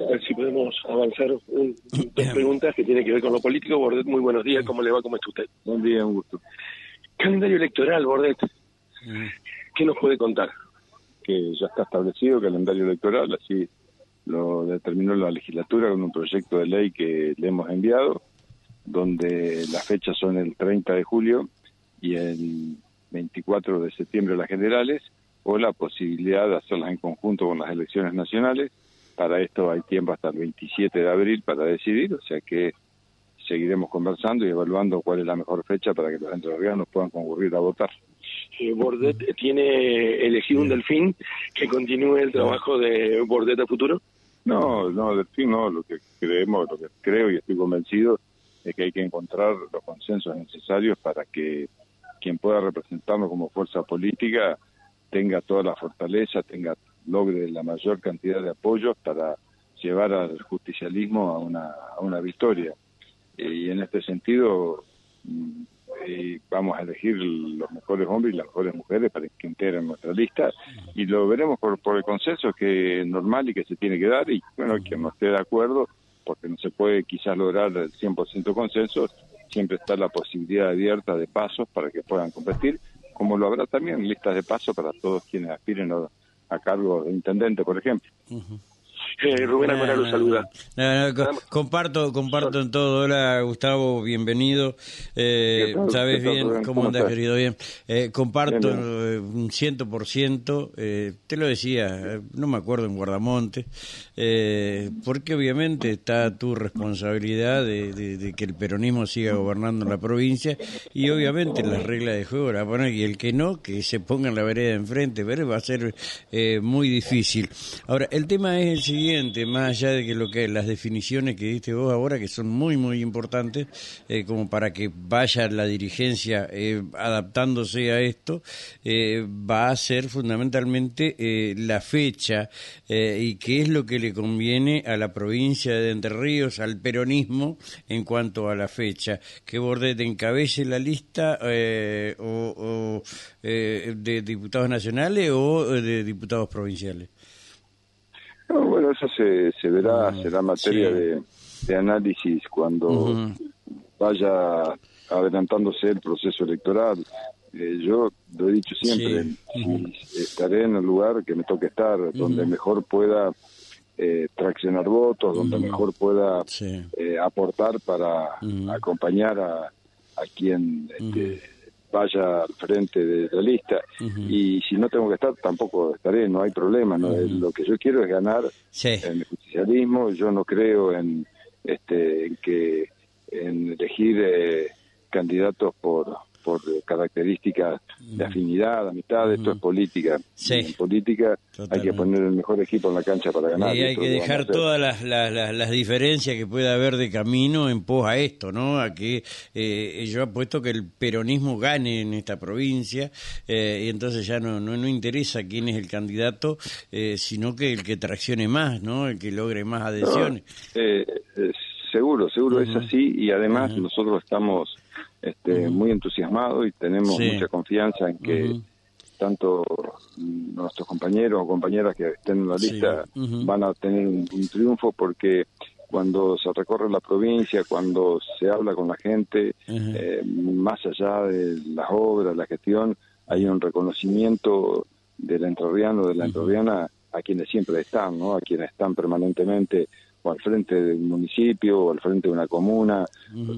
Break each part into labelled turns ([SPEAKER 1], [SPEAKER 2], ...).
[SPEAKER 1] A ver si podemos avanzar un, dos preguntas que tienen que ver con lo político. Bordet, muy buenos días. ¿Cómo le va? ¿Cómo está usted?
[SPEAKER 2] Buen día, un gusto.
[SPEAKER 1] Calendario electoral, Bordet. ¿Qué nos puede contar?
[SPEAKER 2] Que ya está establecido calendario electoral, así lo determinó la legislatura con un proyecto de ley que le hemos enviado, donde las fechas son el 30 de julio y el 24 de septiembre las generales, o la posibilidad de hacerlas en conjunto con las elecciones nacionales. Para esto hay tiempo hasta el 27 de abril para decidir, o sea que seguiremos conversando y evaluando cuál es la mejor fecha para que los entrerrianos puedan concurrir a votar.
[SPEAKER 1] Eh, Bordet tiene elegido un delfín que continúe el trabajo de Bordet a futuro.
[SPEAKER 2] No, no, delfín no, lo que creemos, lo que creo y estoy convencido es que hay que encontrar los consensos necesarios para que quien pueda representarnos como fuerza política tenga toda la fortaleza, tenga logre la mayor cantidad de apoyos para llevar al justicialismo a una, a una victoria. Y en este sentido mm, eh, vamos a elegir los mejores hombres y las mejores mujeres para que integren nuestra lista. Y lo veremos por, por el consenso que es normal y que se tiene que dar. Y bueno, quien no esté de acuerdo, porque no se puede quizás lograr el 100% consenso, siempre está la posibilidad abierta de pasos para que puedan competir como lo habrá también listas de paso para todos quienes aspiren a, cargo de intendente, por ejemplo.
[SPEAKER 1] Eh, Rubén Almora lo saluda.
[SPEAKER 3] comparto, comparto en todo. Hola, Gustavo, bienvenido. Eh, ¿Sabes bien cómo, andas, querido? Bien. Eh, comparto un ciento por ciento. Eh, te lo decía, no me acuerdo en Guardamonte, porque obviamente está tu responsabilidad de, que el peronismo siga gobernando la provincia y obviamente las reglas de juego la poner y el que no, que se ponga en la vereda enfrente, ver va a ser muy difícil. Ahora, el tema es el siguiente más allá de que lo que las definiciones que diste vos ahora, que son muy, muy importantes, eh, como para que vaya la dirigencia eh, adaptándose a esto, eh, va a ser fundamentalmente la fecha y qué es lo que le conviene a la provincia de Entre Ríos, al peronismo, en cuanto a la fecha. Que Bordet encabece la lista o, de diputados nacionales o de diputados provinciales
[SPEAKER 2] bueno, eso se, se verá, mm, será materia de, análisis cuando vaya adelantándose el proceso electoral. Eh, yo lo he dicho siempre, estaré en el lugar que me toque estar, donde mejor pueda eh, traccionar votos, donde mejor pueda eh, aportar para acompañar a, a quien este, vaya al frente de la lista. Y si no tengo que estar tampoco estaré, no hay problema, no lo que yo quiero es ganar en el justicialismo, yo no creo en este en que en elegir eh, candidatos por por características de mm. afinidad, amistad, esto es política. En política hay que poner el mejor equipo en la cancha para ganar.
[SPEAKER 3] Y hay que dejar todas las, las, diferencias que pueda haber de camino en pos a esto, ¿no? A que eh, yo apuesto que el peronismo gane en esta provincia eh, y entonces ya no, no, no, interesa quién es el candidato, eh, sino que el que traccione más, ¿no? El que logre más adhesiones.
[SPEAKER 2] seguro, seguro es así y además nosotros estamos este, muy entusiasmado y tenemos mucha confianza en que tanto nuestros compañeros o compañeras que estén en la lista van a tener un, triunfo porque cuando se recorre la provincia, cuando se habla con la gente, eh, más allá de las obras, la gestión, hay un reconocimiento del entrerriano, de la entrerriana a quienes siempre están, ¿no? A quienes están permanentemente o al frente del municipio o al frente de una comuna,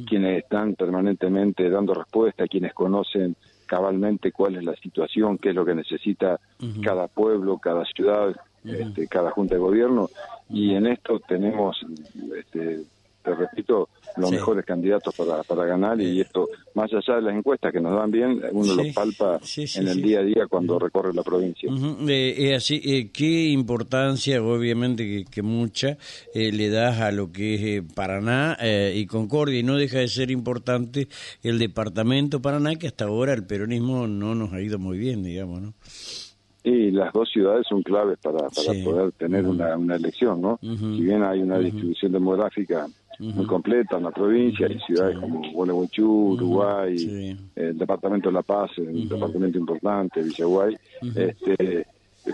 [SPEAKER 2] quienes están permanentemente dando respuesta, quienes conocen cabalmente cuál es la situación, qué es lo que necesita cada pueblo, cada ciudad, este, cada junta de gobierno, y en esto tenemos este, te repito, los mejores candidatos para, para ganar y esto, más allá de las encuestas que nos dan bien, uno lo palpa en el día a día cuando recorre la provincia.
[SPEAKER 3] Eh, así, eh, ¿Qué importancia, obviamente que, mucha, eh, le das a lo que es Paraná y Concordia? Y no deja de ser importante el departamento Paraná, que hasta ahora el peronismo no nos ha ido muy bien, digamos, ¿no?
[SPEAKER 2] Y las dos ciudades son claves para, para poder tener una, una elección, ¿no? Si bien hay una distribución demográfica muy completa en la provincia, hay ciudades como Gualeguaychú, Uruguay, el departamento de La Paz, un departamento importante, Villaguay. este,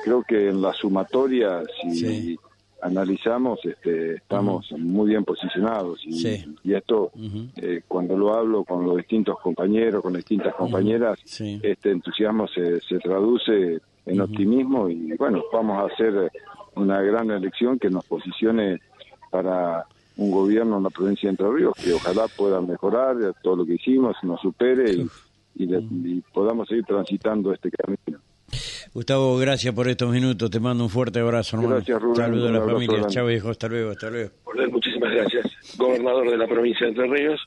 [SPEAKER 2] creo que en la sumatoria, si analizamos, este, estamos muy bien posicionados y, y esto, eh, cuando lo hablo con los distintos compañeros, con distintas compañeras, este entusiasmo se, se traduce en optimismo y bueno, vamos a hacer una gran elección que nos posicione para un gobierno en la provincia de Entre Ríos que ojalá pueda mejorar todo lo que hicimos, nos supere y, y podamos seguir transitando este camino.
[SPEAKER 3] Gustavo, gracias por estos minutos. Te mando un fuerte abrazo, hermano.
[SPEAKER 2] Gracias, Rubén.
[SPEAKER 3] Saludos a la familia. Chao, hijo. Hasta luego, hasta luego.
[SPEAKER 1] Muchísimas gracias. Gobernador de la provincia de Entre Ríos.